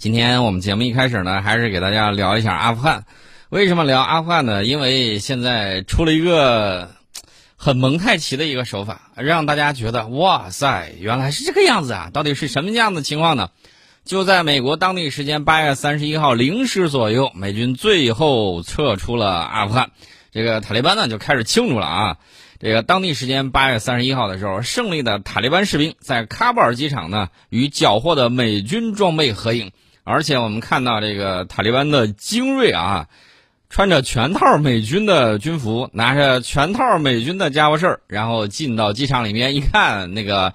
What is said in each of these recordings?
今天我们节目一开始呢，还是给大家聊一下阿富汗。为什么聊阿富汗呢？因为现在出了一个很蒙太奇的一个手法，让大家觉得哇塞，原来是这个样子啊！到底是什么样的情况呢？就在美国当地时间八月三十一号零时左右，美军最后撤出了阿富汗，这个塔利班呢就开始庆祝了啊。这个当地时间八月三十一号的时候，胜利的塔利班士兵在喀布尔机场呢与缴获的美军装备合影，而且我们看到这个塔利班的精锐啊，穿着全套美军的军服，拿着全套美军的家伙事儿，然后进到机场里面一看，那个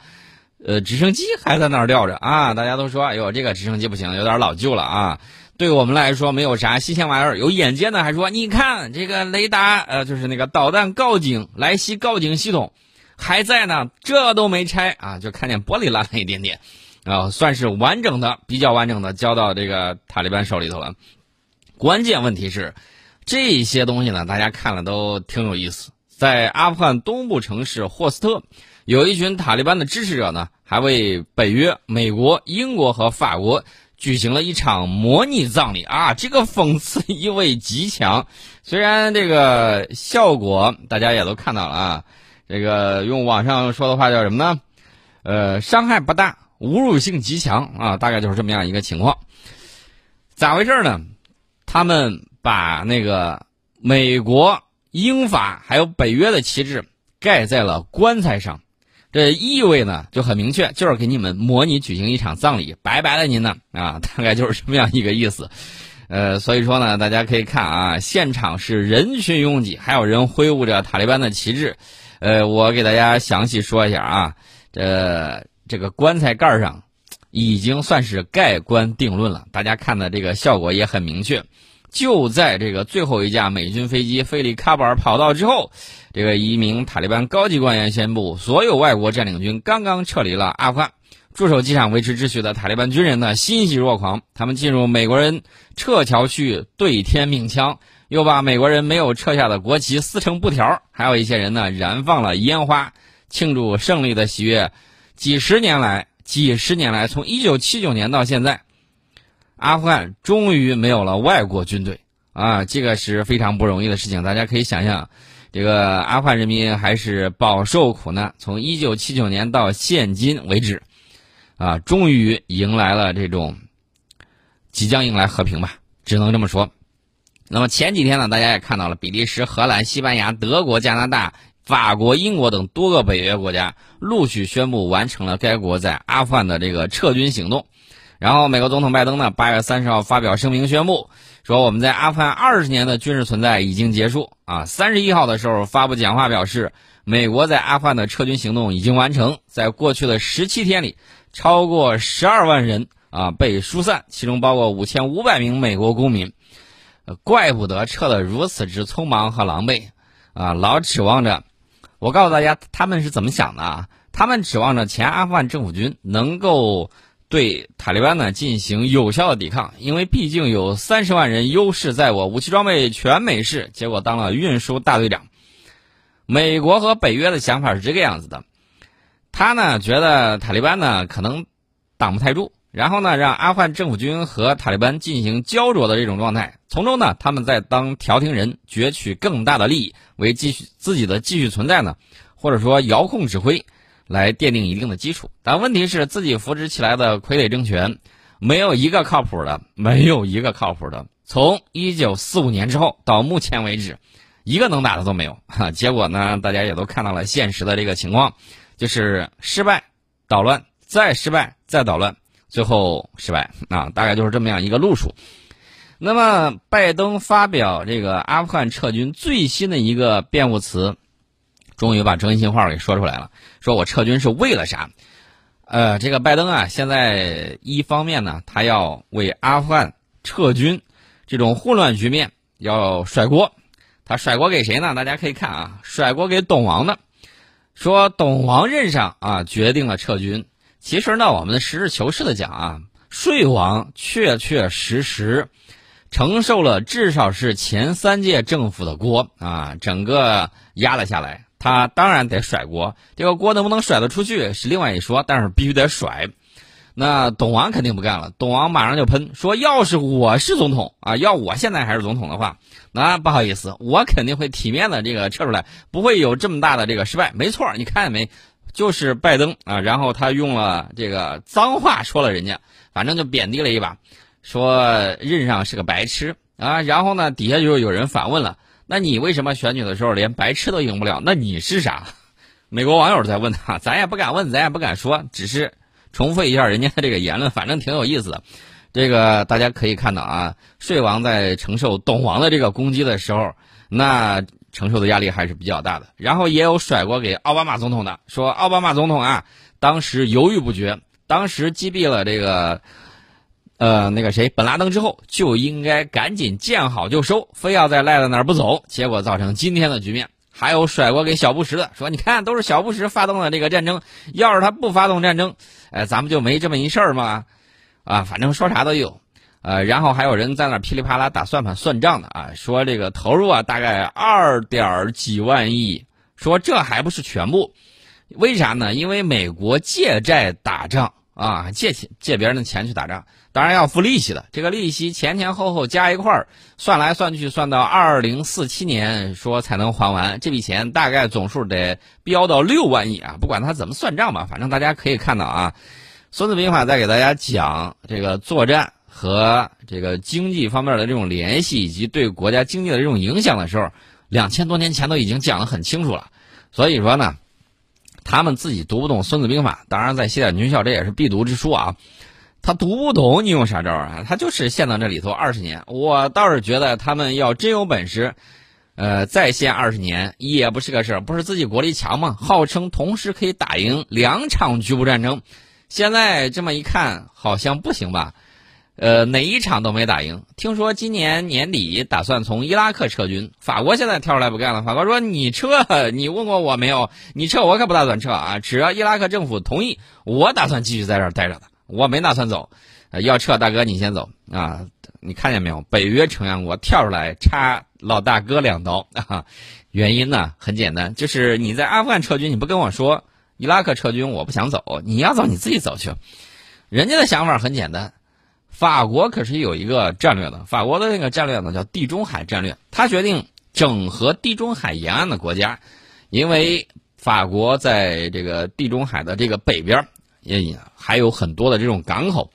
呃直升机还在那儿吊着。啊，大家都说，哎呦，这个直升机不行，有点老旧了啊。对我们来说没有啥新鲜玩意儿，有眼尖的还说，你看这个雷达，呃，就是那个导弹告警来袭告警系统还在呢，这都没拆。啊，就看见玻璃烂了一点点，啊，算是完整的，比较完整的交到这个塔利班手里头了。关键问题是，这些东西呢，大家看了都挺有意思。在阿富汗东部城市霍斯特，有一群塔利班的支持者呢，还为北约、美国、英国和法国。举行了一场模拟葬礼啊，这个讽刺意味极强。虽然这个效果大家也都看到了啊，这个用网上说的话叫什么呢？呃，伤害不大，侮辱性极强啊，大概就是这么样一个情况。咋回事呢？他们把那个美国、英法还有北约的旗帜盖在了棺材上。这意味呢就很明确，就是给你们模拟举行一场葬礼，拜拜了您呢啊，大概就是这么样一个意思。呃，所以说呢，大家可以看啊，现场是人群拥挤，还有人挥舞着塔利班的旗帜。呃，我给大家详细说一下啊，这这个棺材盖上已经算是盖棺定论了，大家看的这个效果也很明确。就在这个最后一架美军飞机飞离喀布尔跑道之后，这个一名塔利班高级官员宣布，所有外国占领军刚刚撤离了阿富汗。驻守机场维持秩序的塔利班军人呢，欣喜若狂，他们进入美国人撤侨区对天鸣枪，又把美国人没有撤下的国旗撕成布条，还有一些人呢燃放了烟花，庆祝胜利的喜悦。几十年来，几十年来，从1979年到现在。阿富汗终于没有了外国军队啊，这个是非常不容易的事情。大家可以想象，这个阿富汗人民还是饱受苦难。从一九七九年到现今为止，啊，终于迎来了这种即将迎来和平吧，只能这么说。那么前几天呢，大家也看到了，比利时、荷兰、西班牙、德国、加拿大、法国、英国等多个北约国家陆续宣布完成了该国在阿富汗的这个撤军行动。然后，美国总统拜登呢，八月三十号发表声明宣布，说我们在阿富汗二十年的军事存在已经结束。啊，三十一号的时候发布讲话表示，美国在阿富汗的撤军行动已经完成，在过去的十七天里，超过十二万人啊被疏散，其中包括五千五百名美国公民。怪不得撤得如此之匆忙和狼狈，啊，老指望着。我告诉大家，他们是怎么想的啊？他们指望着前阿富汗政府军能够。对塔利班呢进行有效的抵抗，因为毕竟有三十万人优势在我，武器装备全美式，结果当了运输大队长。美国和北约的想法是这个样子的，他呢觉得塔利班呢可能挡不太住，然后呢让阿富汗政府军和塔利班进行焦灼的这种状态，从中呢他们在当调停人，攫取更大的利益，为继续自己的继续存在呢，或者说遥控指挥。来奠定一定的基础，但问题是自己扶植起来的傀儡政权，没有一个靠谱的，没有一个靠谱的。从一九四五年之后到目前为止，一个能打的都没有。哈，结果呢，大家也都看到了现实的这个情况，就是失败、捣乱、再失败、再捣乱，最后失败啊，大概就是这么样一个路数。那么，拜登发表这个阿富汗撤军最新的一个辩护词。终于把真心话给说出来了，说我撤军是为了啥？呃，这个拜登啊，现在一方面呢，他要为阿富汗撤军这种混乱局面要甩锅，他甩锅给谁呢？大家可以看啊，甩锅给董王的，说董王任上啊决定了撤军。其实呢，我们实事求是的讲啊，税王确确实实承受了至少是前三届政府的锅啊，整个压了下来。他当然得甩锅，这个锅能不能甩得出去是另外一说，但是必须得甩。那董王肯定不干了，董王马上就喷说：“要是我是总统啊，要我现在还是总统的话，那不好意思，我肯定会体面的这个撤出来，不会有这么大的这个失败。没错，你看见没？就是拜登啊，然后他用了这个脏话说了人家，反正就贬低了一把，说任上是个白痴啊。然后呢，底下就有人反问了：那你为什么选举的时候连白痴都赢不了？那你是啥？美国网友在问他，咱也不敢问，咱也不敢说，只是。”重复一下人家的这个言论，反正挺有意思的。这个大家可以看到啊，税王在承受董王的这个攻击的时候，那承受的压力还是比较大的。然后也有甩锅给奥巴马总统的，说奥巴马总统啊，当时犹豫不决，当时击毙了这个呃那个谁本拉登之后，就应该赶紧见好就收，非要再赖在那儿不走，结果造成今天的局面。还有甩锅给小布什的，说你看都是小布什发动了这个战争，要是他不发动战争，哎，咱们就没这么一事儿嘛？啊，反正说啥都有，呃，然后还有人在那噼里啪啦打算盘算账的啊，说这个投入啊大概二点几万亿，说这还不是全部，为啥呢？因为美国借债打仗啊，借钱借别人的钱去打仗。当然要付利息的，这个利息前前后后加一块儿，算来算去算到二零四七年说才能还完，这笔钱大概总数得飙到六万亿啊！不管他怎么算账吧，反正大家可以看到啊，《孙子兵法》在给大家讲这个作战和这个经济方面的这种联系，以及对国家经济的这种影响的时候，两千多年前都已经讲得很清楚了。所以说呢，他们自己读不懂《孙子兵法》，当然在西点军校这也是必读之书啊。他读不懂，你用啥招啊？他就是陷到这里头二十年。我倒是觉得他们要真有本事，呃，再陷二十年也不是个事儿。不是自己国力强吗？号称同时可以打赢两场局部战争，现在这么一看，好像不行吧？呃，哪一场都没打赢。听说今年年底打算从伊拉克撤军，法国现在跳出来不干了。法国说：“你撤，你问过我没有？你撤，我可不打算撤啊！只要伊拉克政府同意，我打算继续在这儿待着的。”我没打算走，要撤，大哥你先走啊！你看见没有？北约成员国跳出来插老大哥两刀啊！原因呢很简单，就是你在阿富汗撤军，你不跟我说；伊拉克撤军，我不想走，你要走你自己走去。人家的想法很简单，法国可是有一个战略的，法国的那个战略呢叫地中海战略，他决定整合地中海沿岸的国家，因为法国在这个地中海的这个北边。也还有很多的这种港口，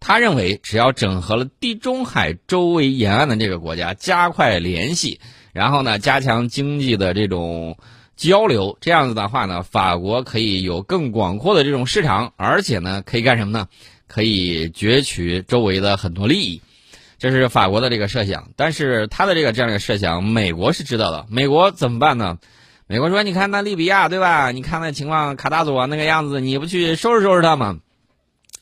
他认为只要整合了地中海周围沿岸的这个国家，加快联系，然后呢加强经济的这种交流，这样子的话呢，法国可以有更广阔的这种市场，而且呢可以干什么呢？可以攫取周围的很多利益，这是法国的这个设想。但是他的这个战略设想，美国是知道的，美国怎么办呢？美国说：“你看那利比亚，对吧？你看那情况，卡达佐那个样子，你不去收拾收拾他吗？”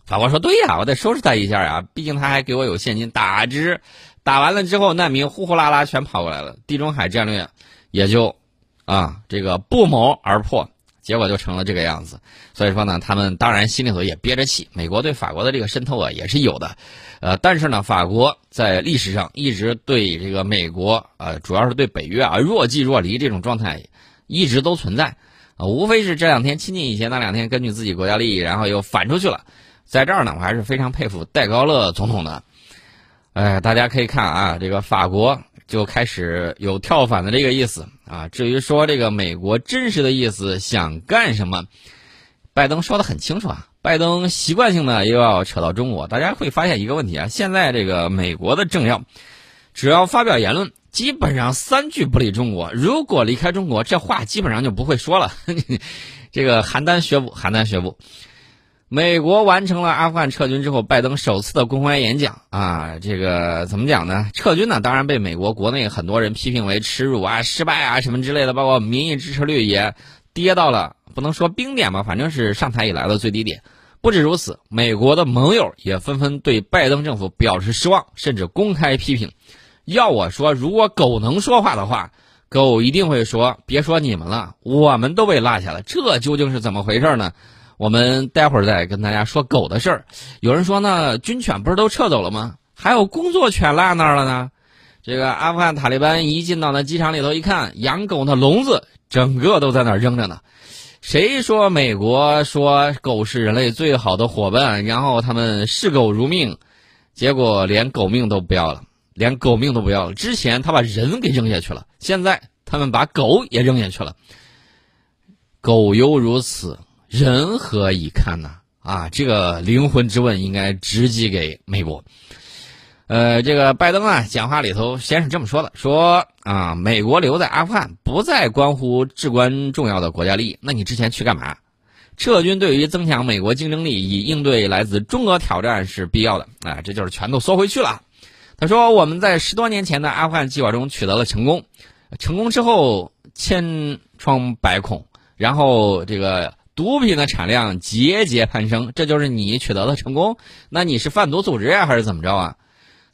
法国说：“对呀，我得收拾他一下呀，毕竟他还给我有现金打支，打完了之后，难民呼呼啦啦全跑过来了，地中海战略也就啊这个不谋而破，结果就成了这个样子。所以说呢，他们当然心里头也憋着气。美国对法国的这个渗透啊也是有的，呃，但是呢，法国在历史上一直对这个美国呃，主要是对北约啊若即若离这种状态。”一直都存在，啊，无非是这两天亲近一些，那两天根据自己国家利益，然后又反出去了。在这儿呢，我还是非常佩服戴高乐总统的。哎，大家可以看啊，这个法国就开始有跳反的这个意思啊。至于说这个美国真实的意思想干什么，拜登说的很清楚啊。拜登习惯性的又要扯到中国，大家会发现一个问题啊，现在这个美国的政要只要发表言论。基本上三句不离中国。如果离开中国，这话基本上就不会说了。这个邯郸学步，邯郸学步。美国完成了阿富汗撤军之后，拜登首次的公开演讲啊，这个怎么讲呢？撤军呢，当然被美国国内很多人批评为耻辱啊、失败啊什么之类的，包括民意支持率也跌到了不能说冰点吧，反正是上台以来的最低点。不止如此，美国的盟友也纷纷对拜登政府表示失望，甚至公开批评。要我说，如果狗能说话的话，狗一定会说：“别说你们了，我们都被落下了。”这究竟是怎么回事呢？我们待会儿再跟大家说狗的事儿。有人说呢，军犬不是都撤走了吗？还有工作犬落那儿了呢？这个阿富汗塔利班一进到那机场里头一看，养狗的笼子整个都在那儿扔着呢。谁说美国说狗是人类最好的伙伴，然后他们视狗如命，结果连狗命都不要了，连狗命都不要了。之前他把人给扔下去了，现在他们把狗也扔下去了。狗犹如此，人何以堪呢？啊，这个灵魂之问应该直击给美国。呃，这个拜登啊，讲话里头先是这么说的：说啊，美国留在阿富汗不再关乎至关重要的国家利益，那你之前去干嘛？撤军对于增强美国竞争力，以应对来自中俄挑战是必要的啊，这就是全都缩回去了。他说，我们在十多年前的阿富汗计划中取得了成功，成功之后千疮百孔，然后这个。毒品的产量节节攀升，这就是你取得的成功？那你是贩毒组织呀，还是怎么着啊？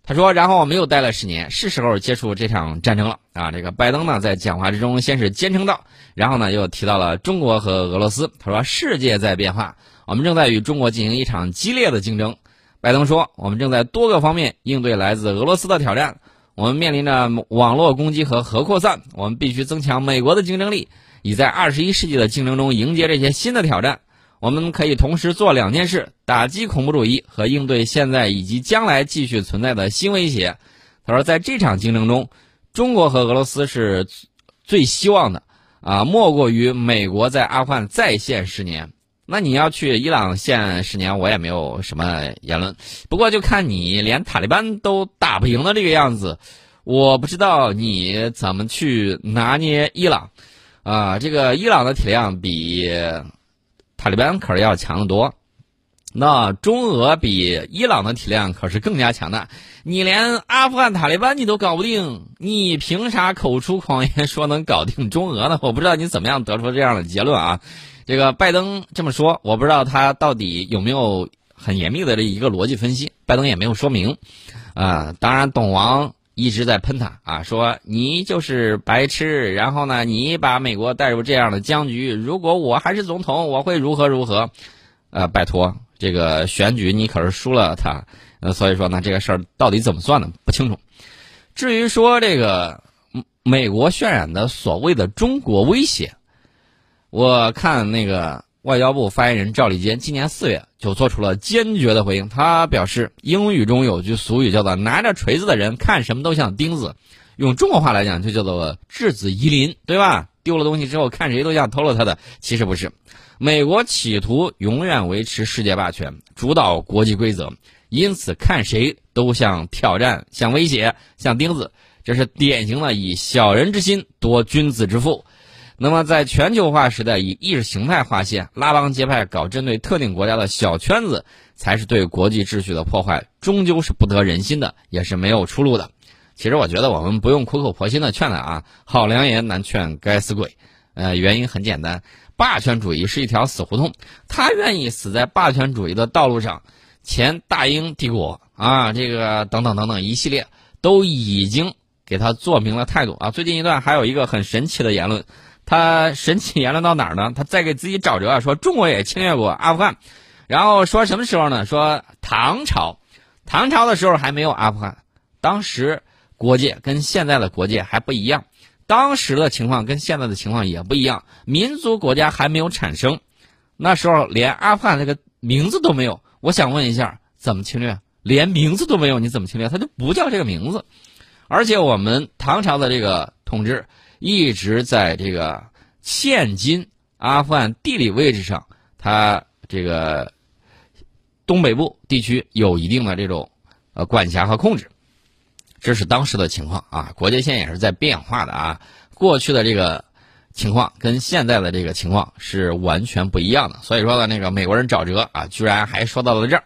他说，然后我们又待了十年，是时候结束这场战争了啊！这个拜登呢，在讲话之中先是坚称道，然后呢又提到了中国和俄罗斯。他说，世界在变化，我们正在与中国进行一场激烈的竞争。拜登说，我们正在多个方面应对来自俄罗斯的挑战，我们面临着网络攻击和核扩散，我们必须增强美国的竞争力。以在二十一世纪的竞争中迎接这些新的挑战，我们可以同时做两件事：打击恐怖主义和应对现在以及将来继续存在的新威胁。他说，在这场竞争中，中国和俄罗斯是最希望的啊，莫过于美国在阿富汗再现十年。那你要去伊朗现十年，我也没有什么言论。不过就看你连塔利班都打不赢的这个样子，我不知道你怎么去拿捏伊朗。啊，这个伊朗的体量比塔利班可是要强得多，那中俄比伊朗的体量可是更加强大。你连阿富汗塔利班你都搞不定，你凭啥口出狂言说能搞定中俄呢？我不知道你怎么样得出这样的结论啊。这个拜登这么说，我不知道他到底有没有很严密的这一个逻辑分析，拜登也没有说明。啊，当然，董王。一直在喷他啊，说你就是白痴，然后呢，你把美国带入这样的僵局。如果我还是总统，我会如何如何？呃，拜托，这个选举你可是输了他，呃，所以说呢，这个事儿到底怎么算呢？不清楚。至于说这个美国渲染的所谓的中国威胁，我看那个。外交部发言人赵立坚今年四月就做出了坚决的回应。他表示，英语中有句俗语叫做“拿着锤子的人看什么都像钉子”，用中国话来讲就叫做“质子疑邻”，对吧？丢了东西之后看谁都像偷了他的。其实不是，美国企图永远维持世界霸权，主导国际规则，因此看谁都像挑战、像威胁、像钉子。这是典型的以小人之心夺君子之腹。那么，在全球化时代，以意识形态划线、拉帮结派、搞针对特定国家的小圈子，才是对国际秩序的破坏，终究是不得人心的，也是没有出路的。其实，我觉得我们不用苦口婆心的劝他啊，好良言难劝该死鬼。呃，原因很简单，霸权主义是一条死胡同，他愿意死在霸权主义的道路上。前大英帝国啊，这个等等等等一系列都已经给他做明了态度啊。最近一段还有一个很神奇的言论。他神奇言论到哪儿呢？他在给自己找辙啊，说中国也侵略过阿富汗，然后说什么时候呢？说唐朝，唐朝的时候还没有阿富汗，当时国界跟现在的国界还不一样，当时的情况跟现在的情况也不一样，民族国家还没有产生，那时候连阿富汗这个名字都没有。我想问一下，怎么侵略？连名字都没有，你怎么侵略？他就不叫这个名字，而且我们唐朝的这个统治。一直在这个现今阿富汗地理位置上，它这个东北部地区有一定的这种呃管辖和控制，这是当时的情况啊。国界线也是在变化的啊，过去的这个情况跟现在的这个情况是完全不一样的。所以说呢，那个美国人沼泽啊，居然还说到了这儿，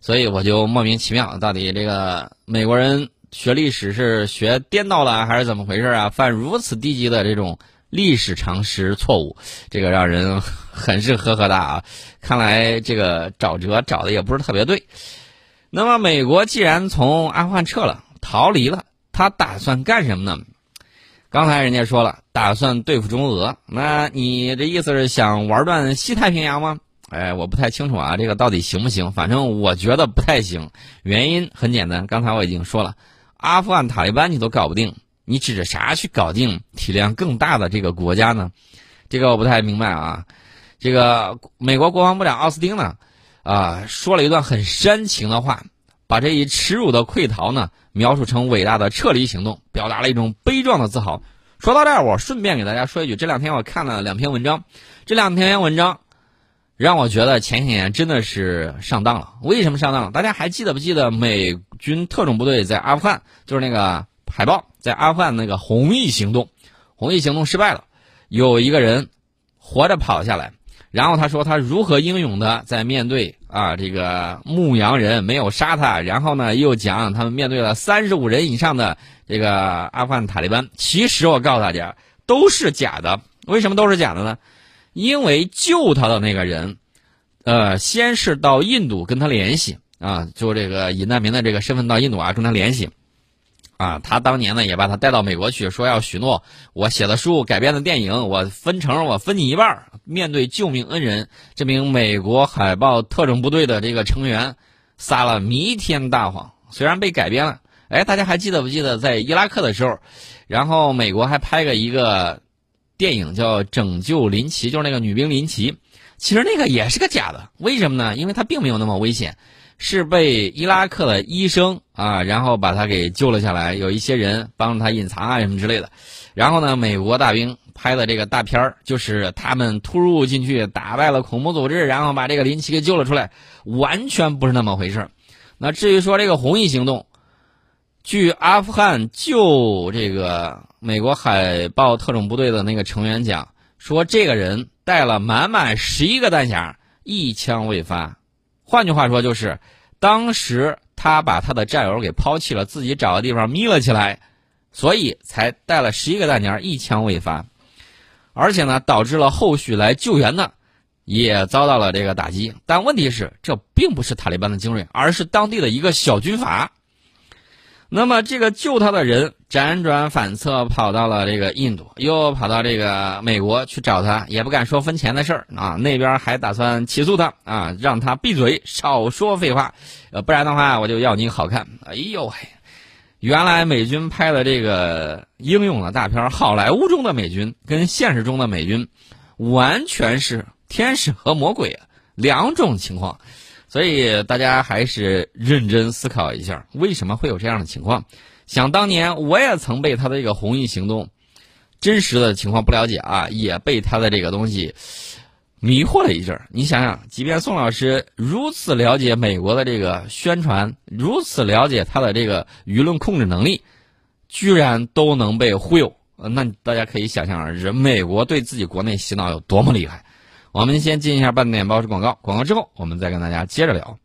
所以我就莫名其妙，到底这个美国人。学历史是学颠倒了还是怎么回事啊？犯如此低级的这种历史常识错误，这个让人很是呵呵哒啊！看来这个找辙找的也不是特别对。那么美国既然从阿富汗撤了，逃离了，他打算干什么呢？刚才人家说了，打算对付中俄。那你这意思是想玩断西太平洋吗？哎，我不太清楚啊，这个到底行不行？反正我觉得不太行。原因很简单，刚才我已经说了。阿富汗塔利班你都搞不定，你指着啥去搞定体量更大的这个国家呢？这个我不太明白啊。这个美国国防部长奥斯汀呢，啊，说了一段很煽情的话，把这一耻辱的溃逃呢描述成伟大的撤离行动，表达了一种悲壮的自豪。说到这儿，我顺便给大家说一句，这两天我看了两篇文章，这两篇文章让我觉得前些年真的是上当了。为什么上当了？大家还记得不记得美军特种部队在阿富汗，就是那个海豹在阿富汗那个红翼行动，红翼行动失败了，有一个人活着跑下来。然后他说他如何英勇的在面对啊这个牧羊人没有杀他，然后呢又讲他们面对了三十五人以上的这个阿富汗塔利班。其实我告诉大家都是假的，为什么都是假的呢？因为救他的那个人，呃，先是到印度跟他联系啊，就这个以难民的这个身份到印度啊跟他联系。啊，他当年呢也把他带到美国去，说要许诺我写的书、改编的电影，我分成，我分你一半。面对救命恩人，这名美国海豹特种部队的这个成员撒了弥天大谎。虽然被改编了，哎，大家还记得不记得在伊拉克的时候，然后美国还拍个一个电影叫《拯救林奇》，就是那个女兵林奇，其实那个也是个假的。为什么呢？因为他并没有那么危险。是被伊拉克的医生啊，然后把他给救了下来。有一些人帮助他隐藏啊什么之类的。然后呢，美国大兵拍的这个大片儿，就是他们突入进去，打败了恐怖组织，然后把这个林奇给救了出来，完全不是那么回事。那至于说这个红翼行动，据阿富汗救这个美国海豹特种部队的那个成员讲，说这个人带了满满十一个弹匣，一枪未发。换句话说，就是当时他把他的战友给抛弃了，自己找个地方眯了起来，所以才带了十一个弹夹，一枪未发，而且呢，导致了后续来救援的也遭到了这个打击。但问题是，这并不是塔利班的精锐，而是当地的一个小军阀。那么，这个救他的人辗转反侧，跑到了这个印度，又跑到这个美国去找他，也不敢说分钱的事儿啊。那边还打算起诉他啊，让他闭嘴，少说废话，呃，不然的话我就要你好看。哎呦嘿，原来美军拍的这个英勇的大片，好莱坞中的美军跟现实中的美军完全是天使和魔鬼两种情况。所以大家还是认真思考一下，为什么会有这样的情况？想当年我也曾被他的这个红翼行动真实的情况不了解啊，也被他的这个东西迷惑了一阵儿。你想想，即便宋老师如此了解美国的这个宣传，如此了解他的这个舆论控制能力，居然都能被忽悠，那大家可以想象啊，人美国对自己国内洗脑有多么厉害。我们先进一下半点报时广告，广告之后我们再跟大家接着聊。